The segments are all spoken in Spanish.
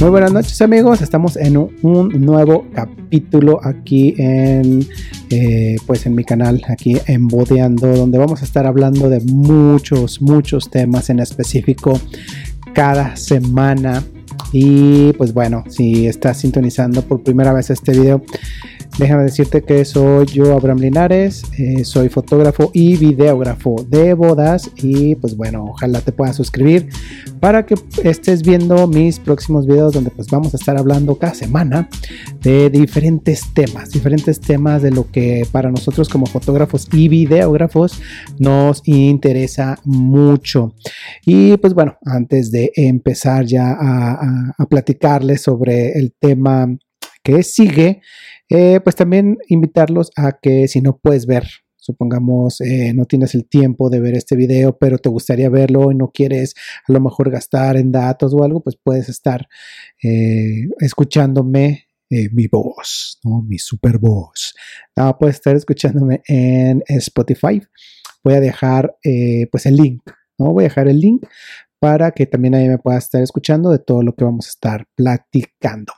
Muy buenas noches amigos, estamos en un, nuevo capítulo aquí en eh, pues en mi canal, aquí en Bodeando, donde vamos a estar hablando de muchos, muchos temas en específico cada semana. Y pues bueno, si estás sintonizando por primera vez este video, Déjame decirte que soy yo, Abraham Linares, eh, soy fotógrafo y videógrafo de bodas y pues bueno, ojalá te puedas suscribir para que estés viendo mis próximos videos donde pues vamos a estar hablando cada semana de diferentes temas, diferentes temas de lo que para nosotros como fotógrafos y videógrafos nos interesa mucho. Y pues bueno, antes de empezar ya a, a platicarles sobre el tema sigue, eh, pues también invitarlos a que si no puedes ver, supongamos eh, no tienes el tiempo de ver este video, pero te gustaría verlo y no quieres a lo mejor gastar en datos o algo, pues puedes estar eh, escuchándome mi voz, ¿no? mi super voz. Puedes estar escuchándome en Spotify. Voy a dejar pues el link, ¿no? Voy a dejar el link para que también ahí me puedas estar escuchando de todo lo que vamos a estar platicando.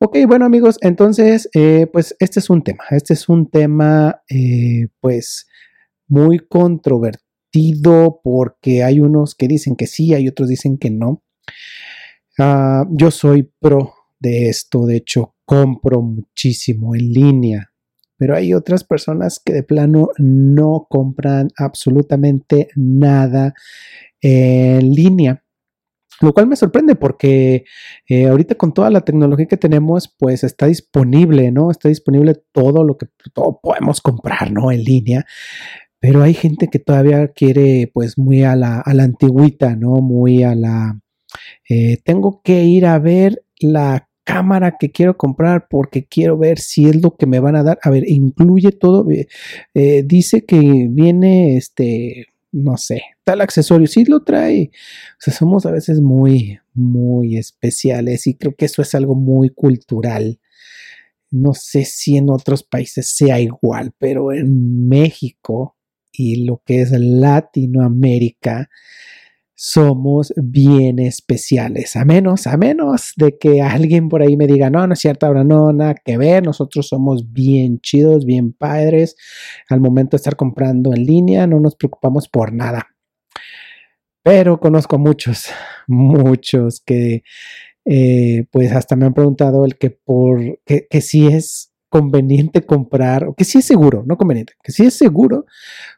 Ok, bueno amigos, entonces, eh, pues este es un tema, este es un tema, eh, pues, muy controvertido porque hay unos que dicen que sí, hay otros dicen que no. Ah, yo soy pro de esto, de hecho, compro muchísimo en línea, pero hay otras personas que de plano no compran absolutamente nada en línea. Lo cual me sorprende porque eh, ahorita con toda la tecnología que tenemos, pues está disponible, ¿no? Está disponible todo lo que todo podemos comprar, ¿no? En línea. Pero hay gente que todavía quiere, pues, muy a la, a la antigüita, ¿no? Muy a la... Eh, tengo que ir a ver la cámara que quiero comprar porque quiero ver si es lo que me van a dar. A ver, incluye todo. Eh, dice que viene este no sé, tal accesorio, sí lo trae. O sea, somos a veces muy, muy especiales y creo que eso es algo muy cultural. No sé si en otros países sea igual, pero en México y lo que es Latinoamérica, somos bien especiales. A menos, a menos de que alguien por ahí me diga, no, no es cierto, ahora no, nada que ver, nosotros somos bien chidos, bien padres. Al momento de estar comprando en línea, no nos preocupamos por nada. Pero conozco muchos, muchos que eh, pues hasta me han preguntado el que por que, que si es conveniente comprar, o que si es seguro, no conveniente, que si es seguro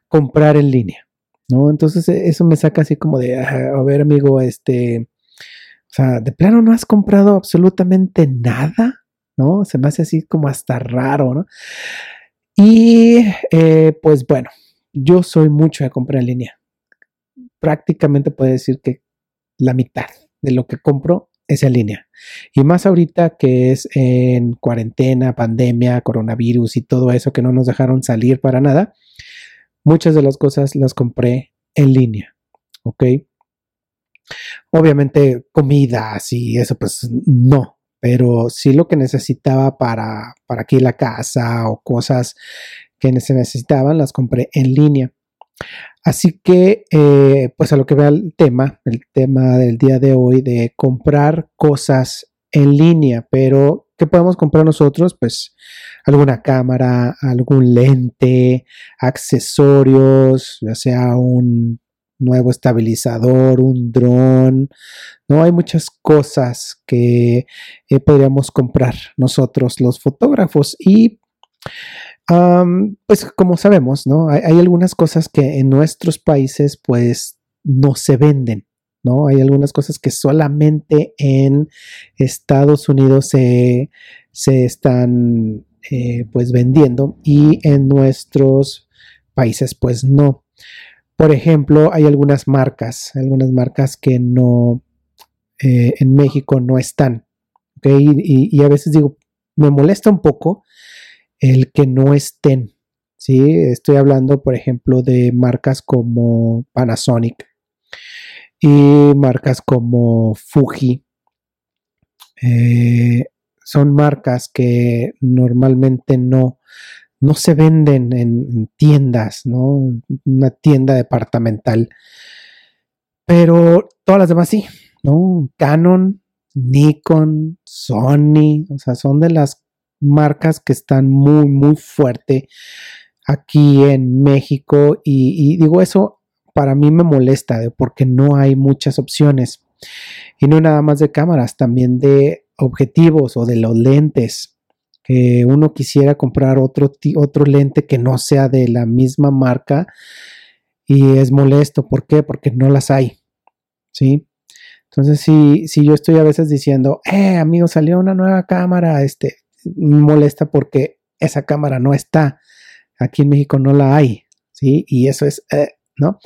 comprar en línea. ¿No? Entonces e, eso me saca así como de, a ver amigo, este, o sea, de plano no has comprado absolutamente nada, ¿no? Se me hace así como hasta raro, ¿no? Y eh, pues bueno, yo soy mucho de comprar en línea. Prácticamente puedo decir que la mitad de lo que compro es en línea. Y más ahorita que es en cuarentena, pandemia, coronavirus y todo eso que no nos dejaron salir para nada, muchas de las cosas las compré en línea, ¿ok? Obviamente comidas y eso pues no, pero sí lo que necesitaba para, para aquí la casa o cosas que se necesitaban las compré en línea. Así que, eh, pues a lo que vea el tema, el tema del día de hoy de comprar cosas en línea, pero ¿qué podemos comprar nosotros? Pues alguna cámara, algún lente, accesorios, ya sea un nuevo estabilizador, un dron. No hay muchas cosas que eh, podríamos comprar nosotros los fotógrafos y pues como sabemos, ¿no? Hay, hay, algunas cosas que en nuestros países pues no se venden. ¿No? Hay algunas cosas que solamente en Estados Unidos se, están eh, pues vendiendo y en nuestros países pues no. Por ejemplo, hay algunas marcas, algunas marcas que no, eh, en México no están. Y, y, a veces digo, me molesta un poco el que no estén. ¿sí? Estoy hablando, por ejemplo, de marcas como Panasonic, y marcas como Fuji. Eh, son marcas que normalmente no, no se venden en, tiendas, ¿no? Una tienda departamental. Pero todas las demás sí, ¿no? Canon, Nikon, Sony, o sea, son de las marcas que están muy, muy fuerte aquí en México y, digo eso para mí me molesta porque no hay muchas opciones y no nada más de cámaras, también de objetivos o de los lentes que uno quisiera comprar otro, otro lente que no sea de la misma marca y es molesto, ¿por qué? Porque no las hay, ¿sí? Entonces, si, si yo estoy a veces diciendo, eh, amigo, salió una nueva cámara, este, me molesta porque esa cámara no está. Aquí en México no la hay, ¿sí? Y eso es, eh, ¿no?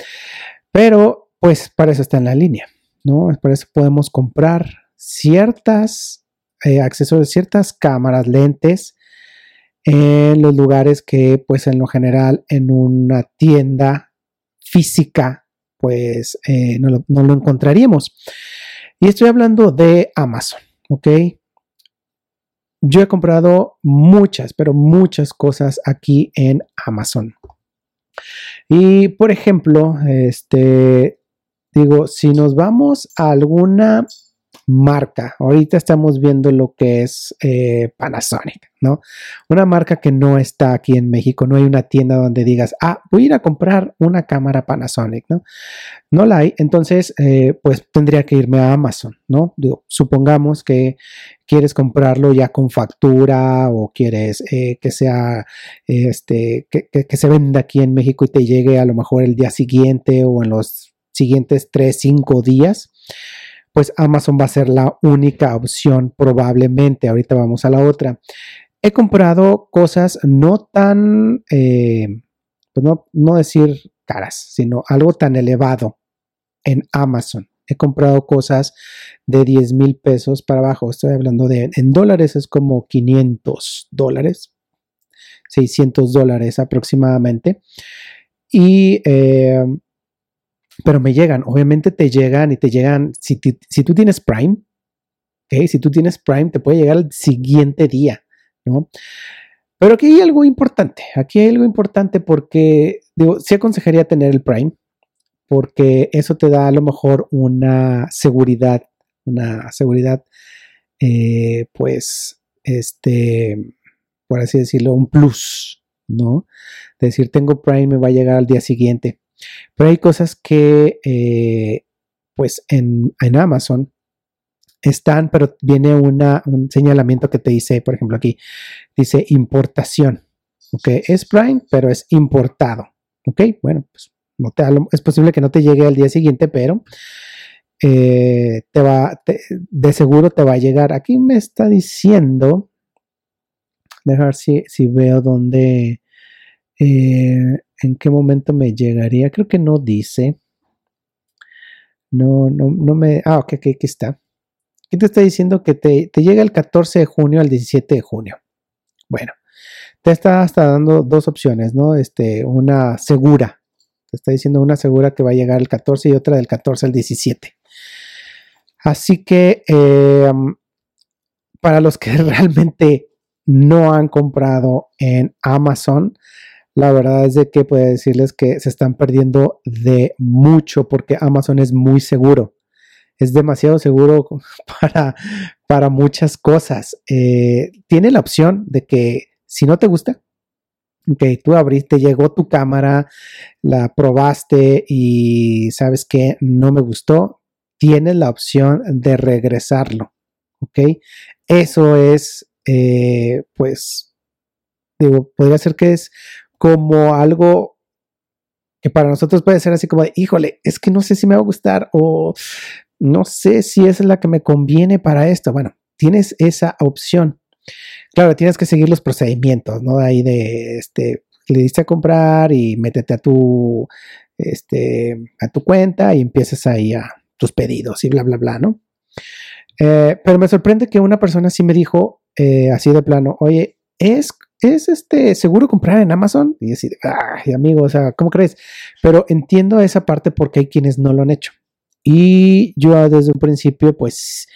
Pero, pues, para eso está en la línea, ¿no? Para eso podemos comprar ciertas eh, accesorios, ciertas cámaras, lentes, en los lugares que, pues, en lo general, en una tienda física, pues, eh, no, lo, no lo encontraríamos. Y estoy hablando de Amazon, ¿ok? Yo he comprado muchas, pero muchas cosas aquí en Amazon. Y por ejemplo, este, digo, si nos vamos a alguna marca. Ahorita estamos viendo lo que es eh, Panasonic, ¿no? Una marca que no está aquí en México, no hay una tienda donde digas, ah, voy a ir a comprar una cámara Panasonic, ¿no? No la hay, entonces, eh, pues tendría que irme a Amazon, ¿no? Supongamos que quieres comprarlo ya con factura o quieres eh, que sea, este, que, que se venda aquí en México y te llegue a lo mejor el día siguiente o en los siguientes 3, 5 días pues Amazon va a ser la única opción probablemente. Ahorita vamos a la otra. He comprado cosas no tan, eh, pues no, no decir caras, sino algo tan elevado en Amazon. He comprado cosas de 10 mil pesos para abajo. Estoy hablando de, en dólares es como 500 dólares, 600 dólares aproximadamente. Y eh, pero me llegan, obviamente te llegan y te llegan, si, tú tienes Prime, ¿okay? si tú tienes Prime, te puede llegar el siguiente día, ¿no? Pero aquí hay algo importante, aquí hay algo importante porque, digo, sí aconsejaría tener el Prime, porque eso te da a lo mejor una seguridad, una seguridad, eh, pues, este, por así decirlo, un plus, ¿no? decir, tengo Prime, me va a llegar al día siguiente. Pero hay cosas que, eh, pues en, Amazon están, pero viene un señalamiento que te dice, por ejemplo, aquí, dice importación. Ok, es Prime, pero es importado. Ok, bueno, pues es posible que no te llegue al día siguiente, pero eh, te va, de seguro te va a llegar. Aquí me está diciendo, si, si veo dónde, eh, ¿En qué momento me llegaría? Creo que no dice. No, no, no me. Ah, ok, aquí está. ¿Qué te está diciendo? Que te, llega el 14 de junio al 17 de junio. Bueno, te está hasta dando dos opciones, ¿no? Este, una segura. Te está diciendo una segura que va a llegar el 14 y otra del 14 al 17. Así que em, para los que realmente no han comprado en Amazon, la verdad es de que puedo decirles que se están perdiendo de mucho porque Amazon es muy seguro. Es demasiado seguro para, para muchas cosas. Eh, tiene la opción de que si no te gusta, que tú abriste, llegó tu cámara, la probaste y sabes que no me gustó, tienes la opción de regresarlo. ¿Ok? Eso es, eh, pues, digo, podría ser que es como algo que para nosotros puede ser así como de, híjole, es que no sé si me va a gustar o no sé si es la que me conviene para esto. Bueno, tienes esa opción. Claro, tienes que seguir los procedimientos, ¿no? Ahí de, este, le diste a comprar y métete a tu, este, a tu cuenta y empiezas ahí a tus pedidos y bla, bla, bla, ¿no? Eh, pero me sorprende que una persona sí me dijo, eh, así de plano, oye, es ¿es este seguro comprar en Amazon? Y decir, ay, amigo, o sea, ¿cómo crees? Pero entiendo esa parte porque hay quienes no lo han hecho. Y yo desde un principio, pues,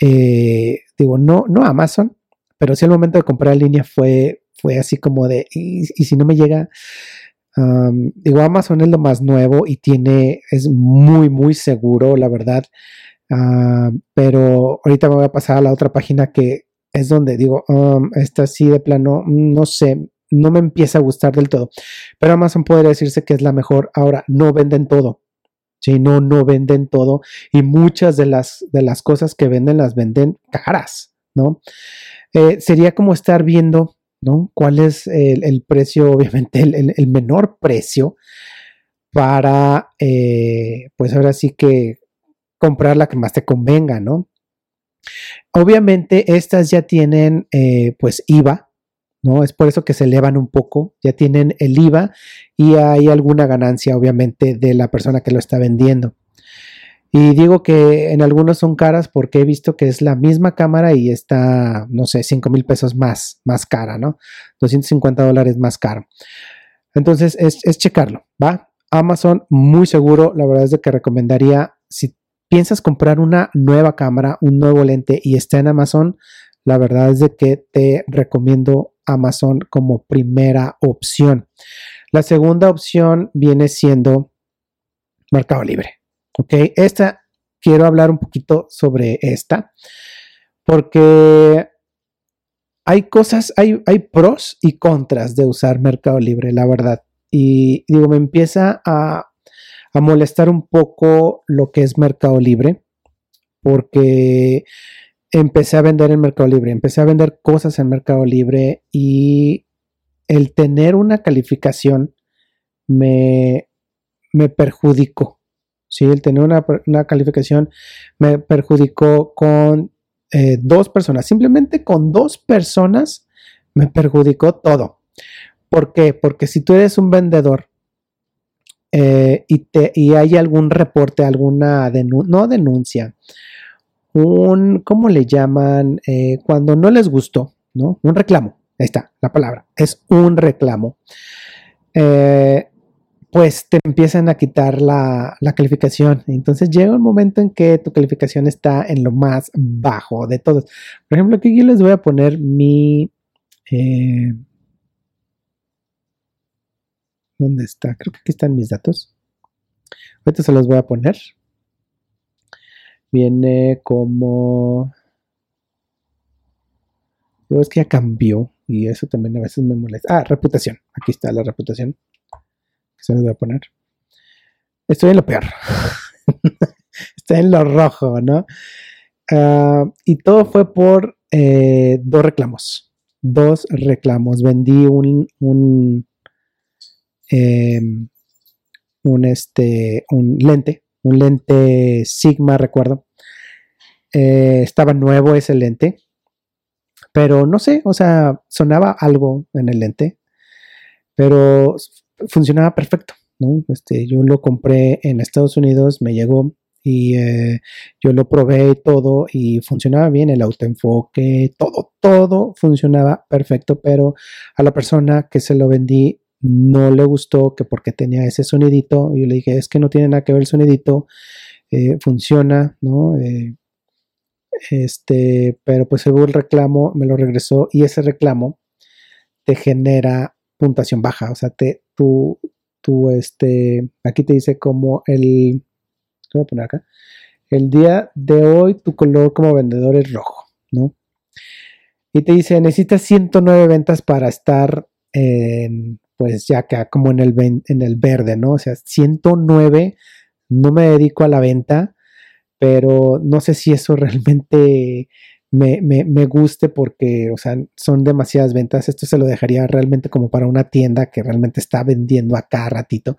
eh, digo, no, no Amazon, pero sí el momento de comprar en línea fue, fue así como de, y, si no me llega, digo, Amazon es lo más nuevo y tiene, es muy, muy seguro, la verdad. Ah, pero ahorita me voy a pasar a la otra página que es donde digo, um, esta sí de plano, no sé, no me empieza a gustar del todo. Pero Amazon puede decirse que es la mejor. Ahora, no venden todo. Sí, no, no venden todo. Y muchas de las, de las cosas que venden las venden caras, ¿no? Eh, sería como estar viendo, ¿no? ¿Cuál es el, precio, obviamente, el, menor precio para, eh, pues ahora sí que comprar la que más te convenga, ¿no? Obviamente estas ya tienen eh, pues IVA, ¿no? Es por eso que se elevan un poco, ya tienen el IVA y hay alguna ganancia obviamente de la persona que lo está vendiendo. Y digo que en algunos son caras porque he visto que es la misma cámara y está, no sé, 5 mil pesos más, más cara, ¿no? 250 dólares más caro. Entonces es, es checarlo, ¿va? Amazon muy seguro, la verdad es de que recomendaría si piensas comprar una nueva cámara, un nuevo lente y está en Amazon, la verdad es de que te recomiendo Amazon como primera opción. La segunda opción viene siendo Mercado Libre. Ok, esta quiero hablar un poquito sobre esta porque hay cosas, hay, hay pros y contras de usar Mercado Libre, la verdad. Y digo, me empieza a a molestar un poco lo que es Mercado Libre, porque empecé a vender en Mercado Libre, empecé a vender cosas en Mercado Libre y el tener una calificación me, me perjudicó. Sí, el tener una, calificación me perjudicó con eh, dos personas. Simplemente con dos personas me perjudicó todo. ¿Por qué? Porque si tú eres un vendedor eh, y, te, y hay algún reporte, alguna no denuncia, un, ¿cómo le llaman? Eh, cuando no les gustó, ¿no? Un reclamo, ahí está la palabra, es un reclamo. Eh, pues te empiezan a quitar la, la, calificación. Entonces llega un momento en que tu calificación está en lo más bajo de todos. Por ejemplo, aquí yo les voy a poner mi... ¿Dónde está? Creo que aquí están mis datos. Ahorita se los voy a poner. Viene como... es que ya cambió y eso también a veces me molesta. Ah, reputación. Aquí está la reputación. Se los voy a poner. Estoy en lo peor. Estoy en lo rojo, ¿no? Ah, y todo fue por eh, dos reclamos. Dos reclamos. Vendí un, un Em, un, este, un lente, un lente Sigma, recuerdo. Eh, estaba nuevo ese lente, pero no sé, o sea, sonaba algo en el lente, pero funcionaba perfecto, ¿no? Este, yo lo compré en Estados Unidos, me llegó y eh, yo lo probé todo y funcionaba bien el autoenfoque, todo, todo funcionaba perfecto, pero a la persona que se lo vendí no le gustó que porque tenía ese sonidito, yo le dije, es que no tiene nada que ver el sonidito, eh, funciona, ¿no? Eh, este, pero pues hubo el reclamo, me lo regresó y ese reclamo te genera puntuación baja, o sea, te, tú, tú, este, aquí te dice como el, voy a poner acá, el día de hoy tu color como vendedor es rojo, ¿no? Y te dice, necesitas 109 ventas para estar en pues ya queda como en el, en el verde, ¿no? O sea, 109, no me dedico a la venta, pero no sé si eso realmente me, me, guste porque, o sea, son demasiadas ventas. Esto se lo dejaría realmente como para una tienda que realmente está vendiendo a cada ratito.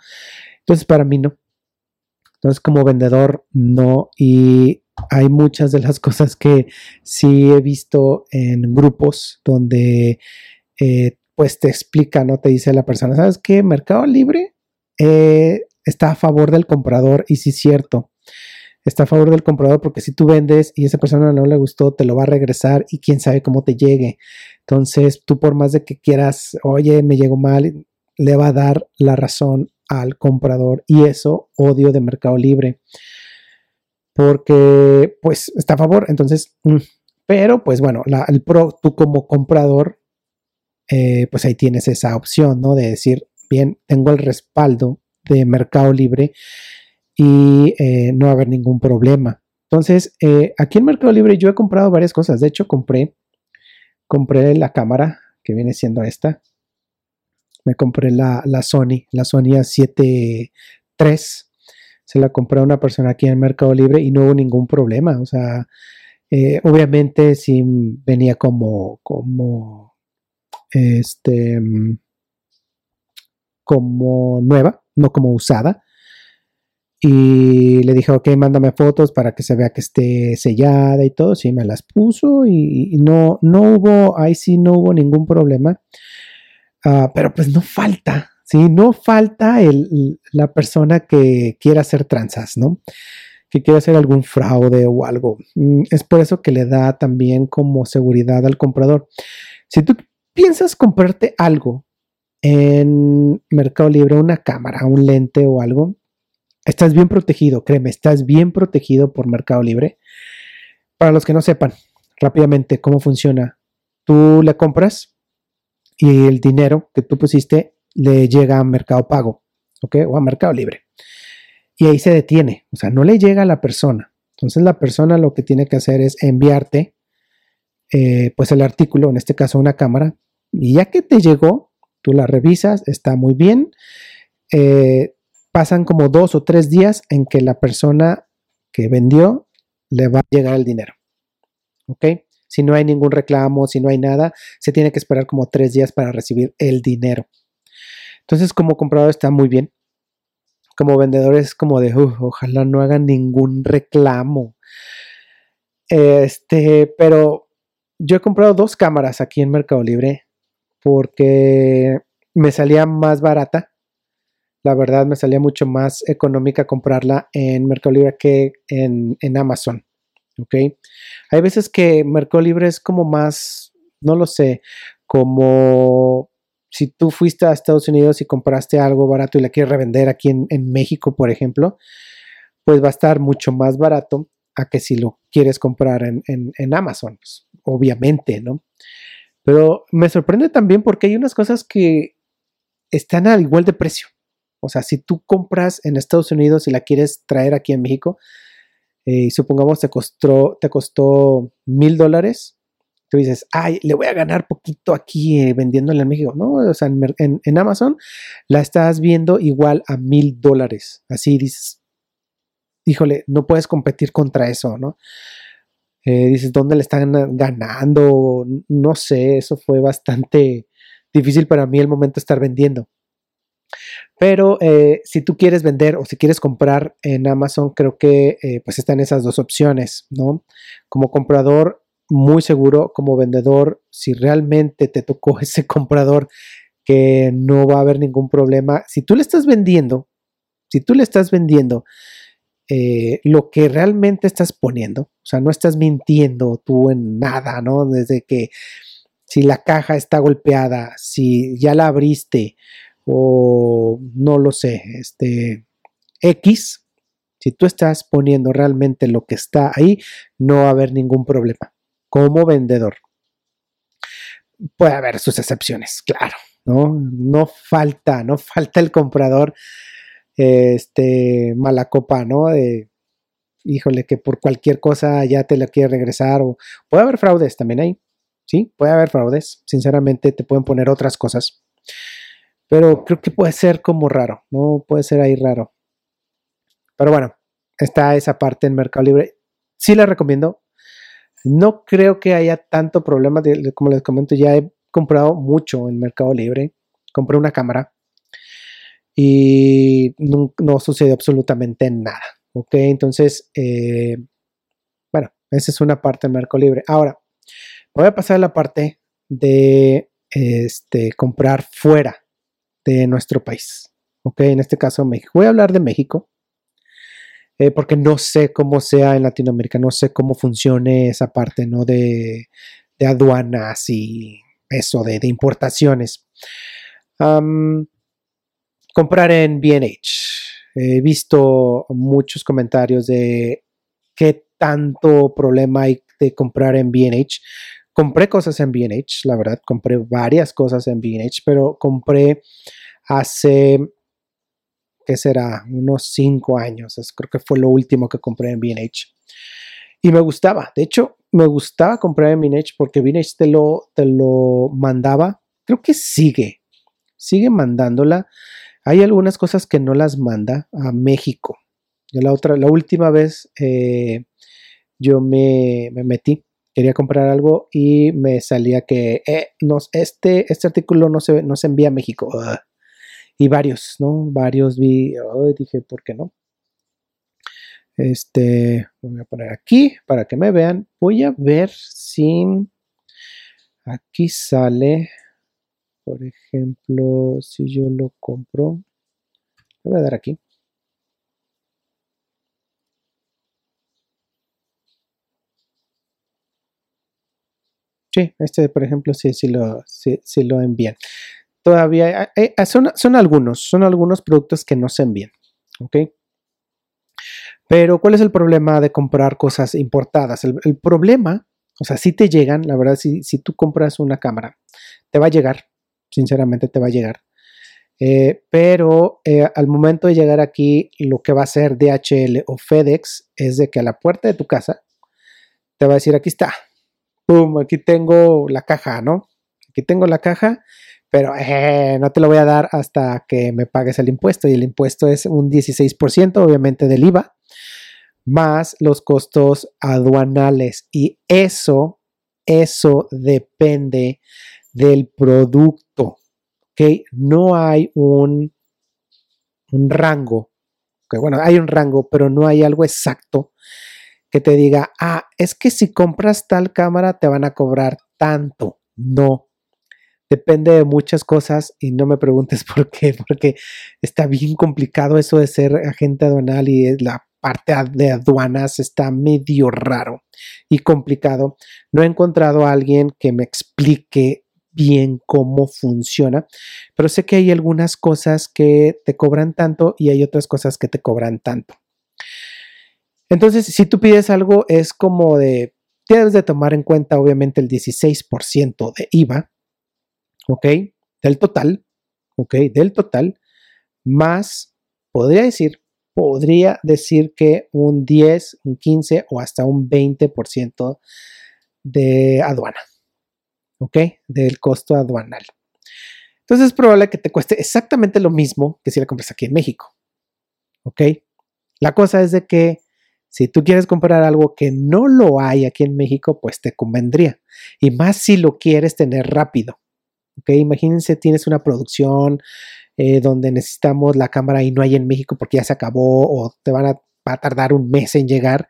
Entonces, para mí no. Entonces, como vendedor, no. Y hay muchas de las cosas que sí he visto en grupos donde eh, pues te explica, ¿no? Te dice la persona, ¿sabes qué? Mercado Libre eh, está a favor del comprador y sí es cierto. Está a favor del comprador porque si tú vendes y esa persona no le gustó, te lo va a regresar y quién sabe cómo te llegue. Entonces, tú por más de que quieras, oye, me llegó mal, le va a dar la razón al comprador y eso odio de Mercado Libre. Porque, pues, está a favor. Entonces, mm, pero, pues bueno, el pro, tú como comprador eh, pues ahí tienes esa opción, ¿no? De decir, bien, tengo el respaldo de Mercado Libre y eh, no va a haber ningún problema. Entonces, eh, aquí en Mercado Libre yo he comprado varias cosas. De hecho, compré, compré la cámara que viene siendo esta. Me compré la, Sony, la Sony A7 III. Se la compré a una persona aquí en Mercado Libre y no hubo ningún problema. O sea, obviamente sí venía como, como, este, como nueva, no como usada y le dije, ok, mándame fotos para que se vea que esté sellada y todo. Sí, me las puso y, no, no hubo, ahí sí no hubo ningún problema. Ah, pero pues no falta, ¿sí? No falta el, la persona que quiera hacer tranzas, ¿no? Que quiera hacer algún fraude o algo. Mm, es por eso que le da también como seguridad al comprador. Si tú piensas comprarte algo en Mercado Libre, una cámara, un lente o algo, Estás bien protegido, créeme, estás bien protegido por Mercado Libre. Para los que no sepan rápidamente cómo funciona, tú le compras y el dinero que tú pusiste le llega a Mercado Pago, ¿ok? O a Mercado Libre. Y ahí se detiene, o sea, no le llega a la persona. Entonces la persona lo que tiene que hacer es enviarte eh, pues el artículo, en este caso una cámara, y ya que te llegó, tú la revisas, está muy bien. Eh, pasan como dos o tres días en que la persona que vendió le va a llegar el dinero. ¿Ok? Si no hay ningún reclamo, si no hay nada, se tiene que esperar como tres días para recibir el dinero. Entonces, como comprador está muy bien. Como vendedor es como de, ojalá no hagan ningún reclamo. Este, pero yo he comprado dos cámaras aquí en Mercado Libre porque me salía más barata la verdad me salía mucho más económica comprarla en Mercado Libre que en, Amazon. ¿Ok? Hay veces que Mercado Libre es como más, no lo sé, como si tú fuiste a Estados Unidos y compraste algo barato y la quieres revender aquí en, México, por ejemplo, pues va a estar mucho más barato a que si lo quieres comprar en, en Amazon, pues, obviamente, ¿no? Pero me sorprende también porque hay unas cosas que están al igual de precio. O sea, si tú compras en Estados Unidos y la quieres traer aquí en México, eh, y supongamos te costó, te costó mil dólares, tú dices, ay, le voy a ganar poquito aquí eh, vendiéndola en México. No, o sea, en, Amazon la estás viendo igual a mil dólares. Así dices, híjole, no puedes competir contra eso, ¿no? Eh, dices, ¿dónde le están ganando? No sé, eso fue bastante difícil para mí el momento de estar vendiendo. Pero eh, si tú quieres vender o si quieres comprar en Amazon, creo que eh, pues están esas dos opciones, ¿no? Como comprador, muy seguro, como vendedor, si realmente te tocó ese comprador que no va a haber ningún problema, si tú le estás vendiendo, si tú le estás vendiendo eh, lo que realmente estás poniendo, o sea, no estás mintiendo tú en nada, ¿no? Desde que si la caja está golpeada, si ya la abriste, o no lo sé, este X, si tú estás poniendo realmente lo que está ahí, no va a haber ningún problema como vendedor. Puede haber sus excepciones, claro, ¿no? No falta, no falta el comprador, este, mala copa, ¿no? De, híjole, que por cualquier cosa ya te la quiere regresar o puede haber fraudes también ahí, ¿sí? Puede haber fraudes, sinceramente te pueden poner otras cosas. Pero creo que puede ser como raro, ¿no? Puede ser ahí raro. Pero bueno, está esa parte en Mercado Libre. Sí la recomiendo. No creo que haya tanto problema, como les comento, ya he comprado mucho en Mercado Libre. Compré una cámara y no, sucedió absolutamente nada. ¿Ok? Entonces, eh, bueno, esa es una parte de Mercado Libre. Ahora, voy a pasar a la parte de este, comprar fuera de nuestro país. Ok, en este caso México. Voy a hablar de México eh, porque no sé cómo sea en Latinoamérica, no sé cómo funcione esa parte, ¿no? De, aduanas y eso, de, importaciones. Comprar en BH. He visto muchos comentarios de qué tanto problema hay de comprar en BH compré cosas en BH, la verdad, compré varias cosas en BH, pero compré hace, ¿qué será? Unos cinco años, creo que fue lo último que compré en BH. Y me gustaba, de hecho, me gustaba comprar en Vinage porque Vinage te lo, te lo mandaba, creo que sigue, sigue mandándola. Hay algunas cosas que no las manda a México. La otra, la última vez eh, yo me, metí, quería comprar algo y me salía que eh, este, este artículo no se, no se envía a México. Y varios, ¿no? Varios vi, dije, ¿por qué no? Este, voy a poner aquí para que me vean. Voy a ver si aquí sale, por ejemplo, si yo lo compro. voy a dar aquí. Sí, este por ejemplo sí, sí lo, sí, lo envían. Todavía eh, eh, son, son algunos, son algunos productos que no se envían. ¿Ok? Pero ¿cuál es el problema de comprar cosas importadas? El, problema, o sea, si te llegan, la verdad, si, si, tú compras una cámara, te va a llegar, sinceramente te va a llegar. Eh, pero eh, al momento de llegar aquí, lo que va a hacer DHL o FedEx es de que a la puerta de tu casa te va a decir, aquí está, pum, aquí tengo la caja, ¿no? Aquí tengo la caja, pero eh, no te lo voy a dar hasta que me pagues el impuesto y el impuesto es un 16% obviamente del IVA más los costos aduanales y eso, eso depende del producto, ¿ok? No hay un, un rango, que bueno, hay un rango, pero no hay algo exacto que te diga, ah, es que si compras tal cámara te van a cobrar tanto. No, depende de muchas cosas y no me preguntes por qué, porque está bien complicado eso de ser agente aduanal y la parte de aduanas está medio raro y complicado. No he encontrado a alguien que me explique bien cómo funciona, pero sé que hay algunas cosas que te cobran tanto y hay otras cosas que te cobran tanto. Entonces, si tú pides algo, es como de, tienes de tomar en cuenta obviamente el 16% de IVA, ¿ok? Del total, ¿ok? Del total, más, podría decir, podría decir que un 10, un 15 o hasta un 20% de aduana, ¿ok? Del costo aduanal. Entonces es probable que te cueste exactamente lo mismo que si la compras aquí en México, ¿ok? La cosa es de que si tú quieres comprar algo que no lo hay aquí en México, pues te convendría. Y más si lo quieres tener rápido. ¿ok? Imagínense, tienes una producción eh, donde necesitamos la cámara y no hay en México porque ya se acabó o te van a, tardar un mes en llegar,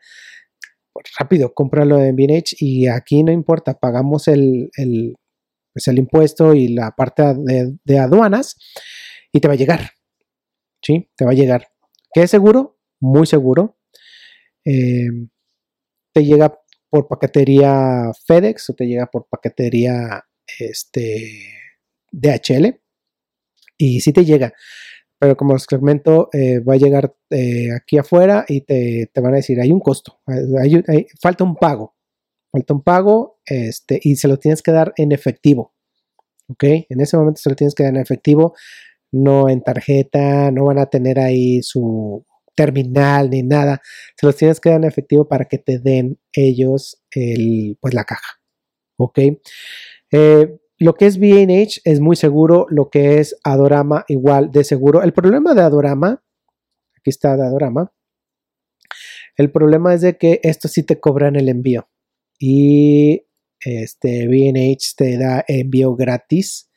rápido, cómpralo en BNH y aquí no importa, pagamos el, el, pues el impuesto y la parte de, aduanas y te va a llegar. ¿Sí? Te va a llegar. ¿Qué es seguro? Muy seguro. Eh, te llega por paquetería FedEx o te llega por paquetería este, DHL y si te llega. Pero como os comento, eh, va a llegar eh, aquí afuera y te, van a decir, hay un costo, falta un pago, falta un pago este, y se lo tienes que dar en efectivo. ¿Ok? En ese momento se lo tienes que dar en efectivo, no en tarjeta, no van a tener ahí su terminal ni nada. Se los tienes que dar en efectivo para que te den ellos el, pues la caja. ¿Ok? Eh, lo que es BH es muy seguro, lo que es Adorama igual de seguro. El problema de Adorama, aquí está de Adorama, el problema es de que esto sí te cobran el envío y este BH te da envío gratis.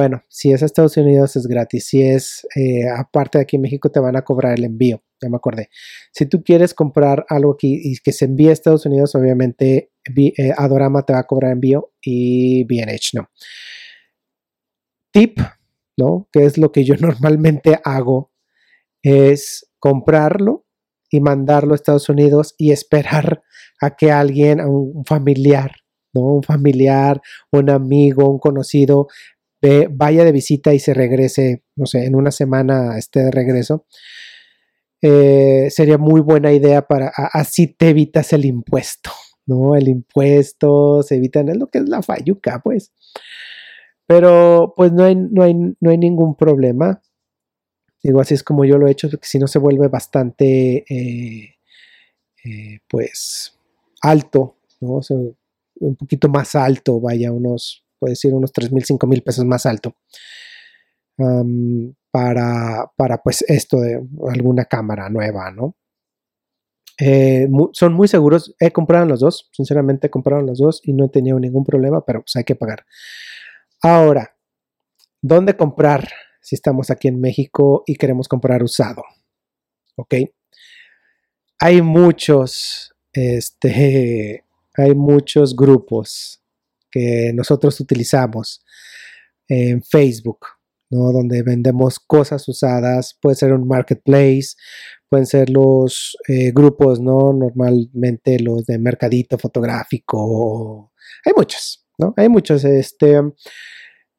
Bueno, si es a Estados Unidos es gratis, si es eh, aparte de aquí en México te van a cobrar el envío ya me acordé. Si tú quieres comprar algo aquí y que se envíe a Estados Unidos, obviamente eh, Adorama te va a cobrar envío y BNH no. Tip, ¿no? Que es lo que yo normalmente hago, es comprarlo y mandarlo a Estados Unidos y esperar a que alguien, un familiar, ¿no? Un familiar, un amigo, un conocido, vaya de visita y se regrese, no sé, en una semana esté de regreso eh, sería muy buena idea para así te evitas el impuesto, ¿no? El impuesto, se evitan, es lo que es la fayuca, pues. Pero pues no hay, no hay, no hay ningún problema. Digo, así es como yo lo he hecho, porque si no se vuelve bastante, eh, eh, pues, alto, ¿no? un poquito más alto, vaya, unos, puede decir, unos 3 mil, 5 mil pesos más alto. para, para, pues, esto de alguna cámara nueva, ¿no? Eh, son muy seguros. He comprado los dos, sinceramente he comprado los dos y no he tenido ningún problema, pero pues hay que pagar. Ahora, ¿dónde comprar si estamos aquí en México y queremos comprar usado? ¿Ok? Hay muchos, este, hay muchos grupos que nosotros utilizamos en Facebook, ¿no? Donde vendemos cosas usadas, puede ser un marketplace, pueden ser los eh, grupos, ¿no? Normalmente los de mercadito fotográfico, hay muchos, ¿no? Hay muchos, este,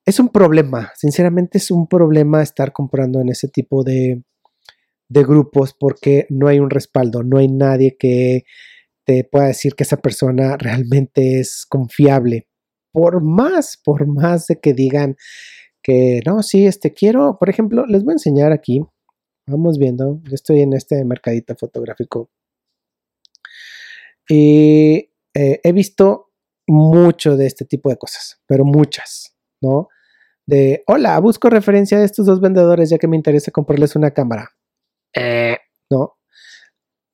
es un problema, sinceramente es un problema estar comprando en ese tipo de, de grupos porque no hay un respaldo, no hay nadie que te pueda decir que esa persona realmente es confiable. Por más, por más de que digan que no, sí, este quiero, por ejemplo, les voy a enseñar aquí Vamos viendo, yo estoy en este mercadito fotográfico. Y eh, he visto mucho de este tipo de cosas, pero muchas, ¿no? De, hola, busco referencia de estos dos vendedores ya que me interesa comprarles una cámara. Eh, no.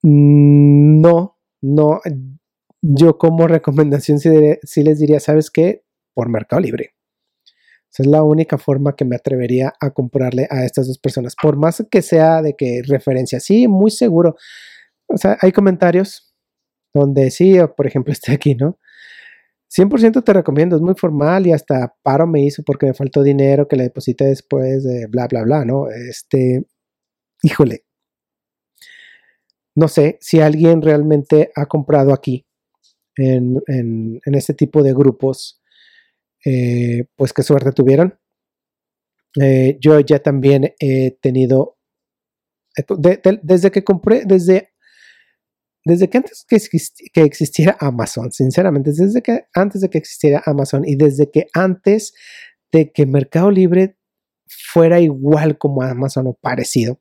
No, no. Yo como recomendación sí les diría, ¿sabes qué? Por Mercado Libre es la única forma que me atrevería a comprarle a estas dos personas. Por más que sea de que referencia, sí, muy seguro. O sea, hay comentarios donde sí, por ejemplo, este aquí, ¿no? 100% te recomiendo, es muy formal y hasta paro me hizo porque me faltó dinero que le deposité después de bla, bla, bla, ¿no? Este, híjole. No sé si alguien realmente ha comprado aquí en, en este tipo de grupos eh, pues qué suerte tuvieron. Eh, yo ya también he tenido, desde que compré, desde, desde que antes que, existiera Amazon, sinceramente, desde que antes de que existiera Amazon y desde que antes de que Mercado Libre fuera igual como Amazon o parecido,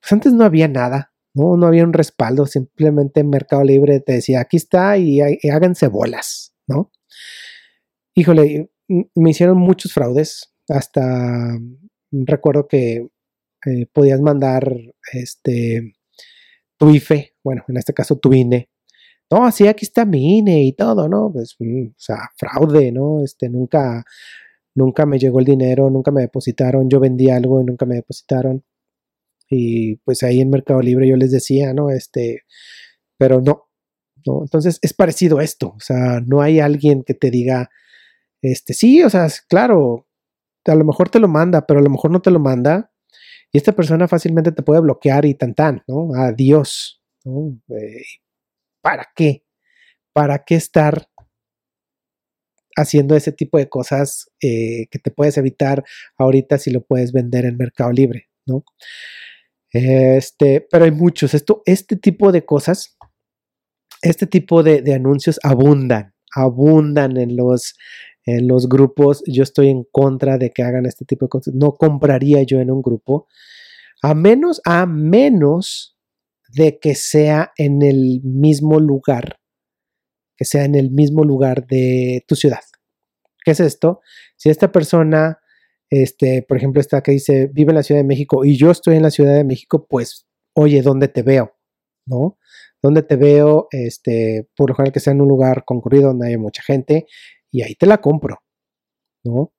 pues antes no había nada, no, no había un respaldo, simplemente Mercado Libre te decía, aquí está y, háganse bolas, ¿no? híjole, me hicieron muchos fraudes. Hasta recuerdo que eh, podías mandar este tu IFE, bueno, en este caso tu INE. No, sí, aquí está mi INE y todo, ¿no? Pues, mm, o sea, fraude, ¿no? Este, nunca, nunca me llegó el dinero, nunca me depositaron. Yo vendí algo y nunca me depositaron. Y pues ahí en Mercado Libre yo les decía, ¿no? Este, pero no, no. Entonces es parecido a esto. O sea, no hay alguien que te diga, este, sí, o sea, claro, a lo mejor te lo manda, pero a lo mejor no te lo manda. Y esta persona fácilmente te puede bloquear y tan tan, ¿no? Adiós. ¿no? Eh, ¿Para qué? ¿Para qué estar haciendo ese tipo de cosas eh, que te puedes evitar ahorita si lo puedes vender en Mercado Libre, ¿no? Este, pero hay muchos. Esto, este tipo de cosas, este tipo de, de anuncios abundan, abundan en los, en los grupos, yo estoy en contra de que hagan este tipo de cosas. No compraría yo en un grupo, a menos, a menos de que sea en el mismo lugar, que sea en el mismo lugar de tu ciudad. ¿Qué es esto? Si esta persona, este, por ejemplo, está que dice, vive en la Ciudad de México y yo estoy en la Ciudad de México, pues, oye, ¿dónde te veo? ¿No? ¿Dónde te veo? Este, por lo general que sea en un lugar concurrido donde haya mucha gente y ahí te la compro, ¿no?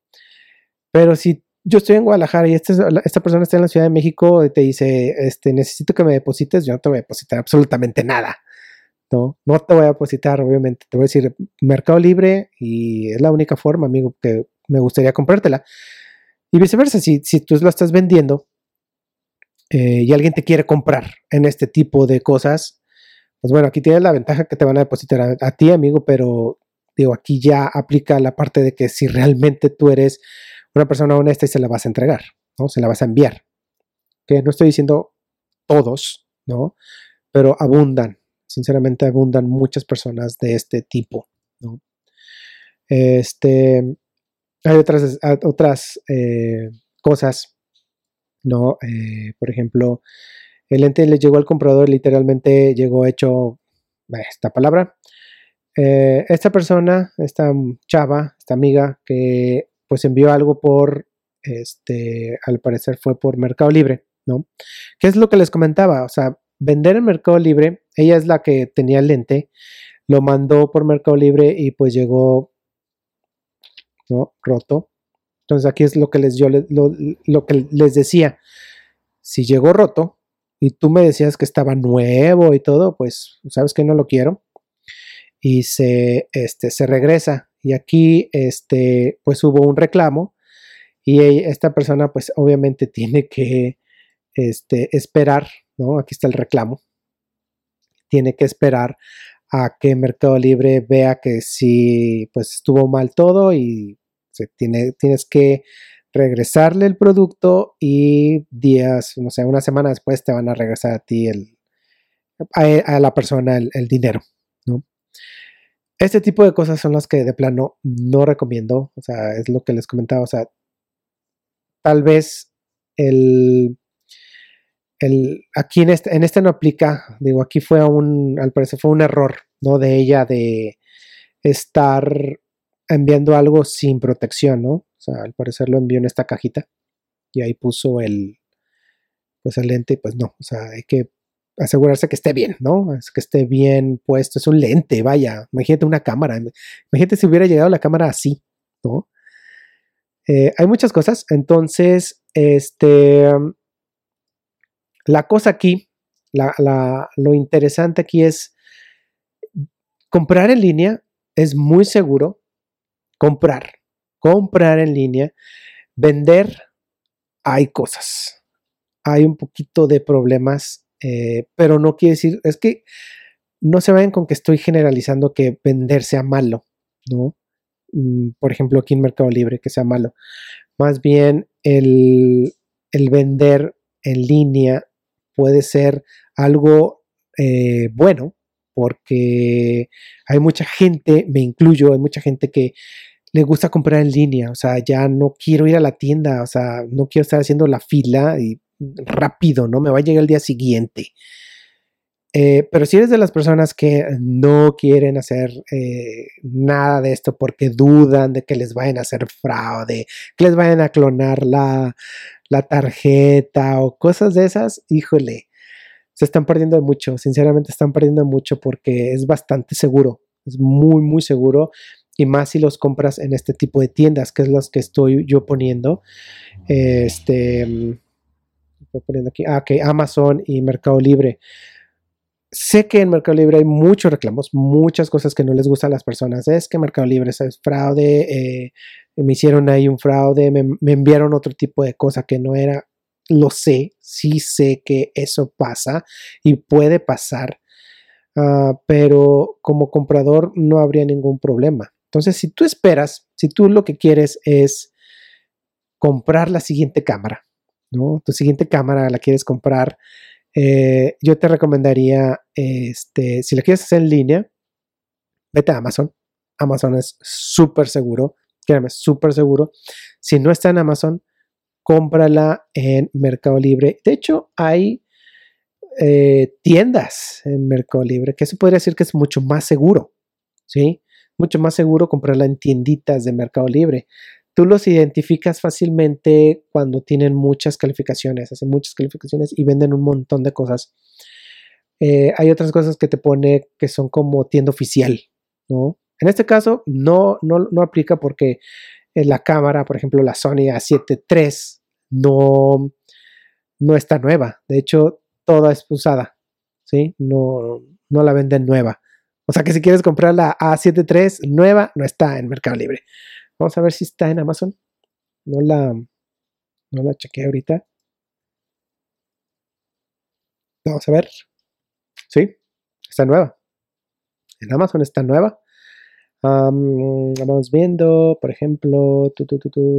Pero si yo estoy en Guadalajara y esta, esta persona está en la Ciudad de México y te dice, este, necesito que me deposites, yo no te voy a depositar absolutamente nada, ¿no? No te voy a depositar, obviamente, te voy a decir Mercado Libre y es la única forma, amigo, que me gustaría comprártela. Y viceversa, si, si tú la estás vendiendo eh, y alguien te quiere comprar en este tipo de cosas, pues bueno, aquí tienes la ventaja que te van a depositar a ti, amigo, pero Digo, aquí ya aplica la parte de que si realmente tú eres una persona honesta y se la vas a entregar, ¿no? Se la vas a enviar. Que no estoy diciendo todos, ¿no? Pero abundan, sinceramente abundan muchas personas de este tipo. Este, hay otras, otras eh, cosas, ¿no? Eh, por ejemplo, el ente le llegó al comprador, literalmente llegó hecho esta palabra, eh, esta persona, esta chava, esta amiga que pues envió algo por, este, al parecer fue por Mercado Libre, ¿no? ¿Qué es lo que les comentaba? O sea, vender en Mercado Libre, ella es la que tenía el lente, lo mandó por Mercado Libre y pues llegó, ¿no? Roto. Entonces aquí es lo que les, yo lo que les decía. Si llegó roto y tú me decías que estaba nuevo y todo, pues sabes que no lo quiero y se, este, se regresa. Y aquí, este, pues hubo un reclamo y esta persona, pues obviamente tiene que este, esperar, ¿no? Aquí está el reclamo. Tiene que esperar a que Mercado Libre vea que sí, pues estuvo mal todo y se tiene, tienes que regresarle el producto y días, no sé, una semana después te van a regresar a ti el, a, la persona el, el dinero, ¿no? Este tipo de cosas son las que de plano no recomiendo. O sea, es lo que les comentaba. O sea, tal vez el, el aquí en este, en este no aplica. Digo, aquí fue un, al parecer fue un error, ¿no? De ella de estar enviando algo sin protección, ¿no? O sea, al parecer lo envió en esta cajita y ahí puso el, pues el lente, pues no, o sea, hay que asegurarse que esté bien, ¿no? Es que esté bien puesto. Es un lente, vaya. Imagínate una cámara. Imagínate si hubiera llegado la cámara así, ¿no? Eh, hay muchas cosas. Entonces, este. La cosa aquí, lo interesante aquí es comprar en línea es muy seguro. Comprar, comprar en línea, vender, hay cosas. Hay un poquito de problemas eh, pero no quiere decir, es que no se vayan con que estoy generalizando que vender sea malo, ¿no? Mm, por ejemplo, aquí en Mercado Libre, que sea malo. Más bien, el, vender en línea puede ser algo eh, bueno, porque hay mucha gente, me incluyo, hay mucha gente que le gusta comprar en línea, o sea, ya no quiero ir a la tienda, o sea, no quiero estar haciendo la fila y rápido, ¿no? Me va a llegar el día siguiente. Eh, pero si eres de las personas que no quieren hacer eh, nada de esto porque dudan de que les vayan a hacer fraude, que les vayan a clonar la, la tarjeta o cosas de esas, híjole, se están perdiendo mucho, sinceramente están perdiendo mucho porque es bastante seguro, es muy, muy seguro y más si los compras en este tipo de tiendas, que es las que estoy yo poniendo. Este poniendo aquí, ah, que Amazon y Mercado Libre. Sé que en Mercado Libre hay muchos reclamos, muchas cosas que no les gustan a las personas. Es que Mercado Libre es fraude, eh, me hicieron ahí un fraude, me, enviaron otro tipo de cosa que no era. Lo sé, sí sé que eso pasa y puede pasar, ah, pero como comprador no habría ningún problema. Entonces, si tú esperas, si tú lo que quieres es comprar la siguiente cámara, tu siguiente cámara la quieres comprar, eh, yo te recomendaría, este, si la quieres hacer en línea, vete a Amazon. Amazon es súper seguro, créeme, súper seguro. Si no está en Amazon, cómprala en Mercado Libre. De hecho, hay eh, tiendas en Mercado Libre que se podría decir que es mucho más seguro, ¿sí? Mucho más seguro comprarla en tienditas de Mercado Libre tú los identificas fácilmente cuando tienen muchas calificaciones, hacen muchas calificaciones y venden un montón de cosas. Eh, hay otras cosas que te pone que son como tienda oficial, ¿no? En este caso no, no, aplica porque la cámara, por ejemplo, la Sony A7 III, no, no está nueva. De hecho, toda es usada, ¿sí? No, no la venden nueva. O sea que si quieres comprar la A7 III nueva, no está en Mercado Libre. Vamos a ver si está en Amazon. No la, no la chequeé ahorita. Vamos a ver. Sí, está nueva. En Amazon está nueva. vamos viendo, por ejemplo,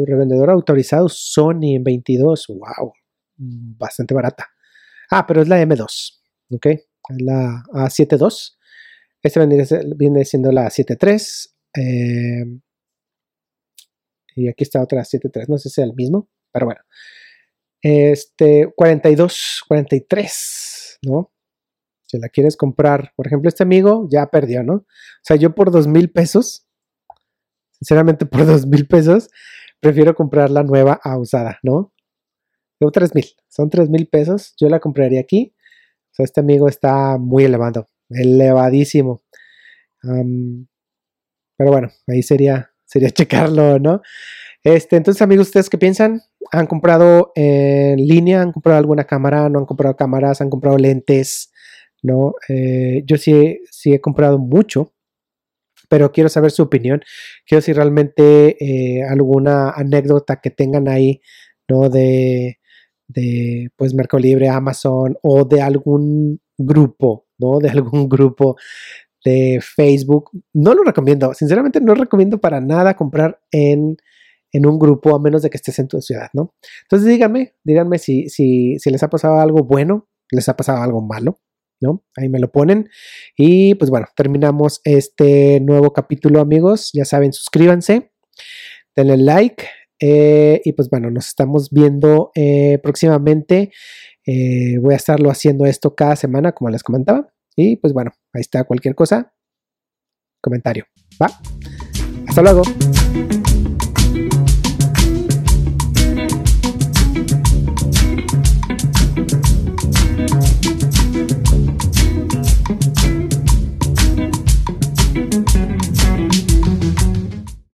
revendedor autorizado Sony en 22. Wow, bastante barata. Ah, pero es la M2. Ok, es la A72. Esta viene, siendo la A73. Eh, y aquí está otra 7.3, no sé si es el mismo, pero bueno. Este, 42, 43, ¿no? Si la quieres comprar, por ejemplo, este amigo ya perdió, ¿no? O sea, yo por dos mil pesos, sinceramente por dos mil pesos, prefiero comprar la nueva a usada, ¿no? Son tres mil, son tres mil pesos, yo la compraría aquí. O sea, este amigo está muy elevado, elevadísimo. pero bueno, ahí sería, sería checarlo, ¿no? Este, entonces, amigos, ¿ustedes qué piensan? ¿Han comprado en línea? ¿Han comprado alguna cámara? ¿No han comprado cámaras? ¿Han comprado lentes? ¿No? Eh, yo sí, sí he comprado mucho, pero quiero saber su opinión. Quiero si realmente eh, alguna anécdota que tengan ahí, ¿no? De, de, pues, Mercado Libre, Amazon o de algún grupo, ¿no? De algún grupo de Facebook. No lo recomiendo. Sinceramente, no recomiendo para nada comprar en en un grupo a menos de que estés en tu ciudad, ¿no? Entonces díganme, díganme si, si, si les ha pasado algo bueno, les ha pasado algo malo, ¿no? Ahí me lo ponen. Y pues bueno, terminamos este nuevo capítulo, amigos. Ya saben, suscríbanse, denle like. Eh, y pues bueno, nos estamos viendo eh, próximamente. Eh, voy a estarlo haciendo esto cada semana, como les comentaba. Y pues bueno, ahí está cualquier cosa. Comentario. ¿Va? Hasta luego.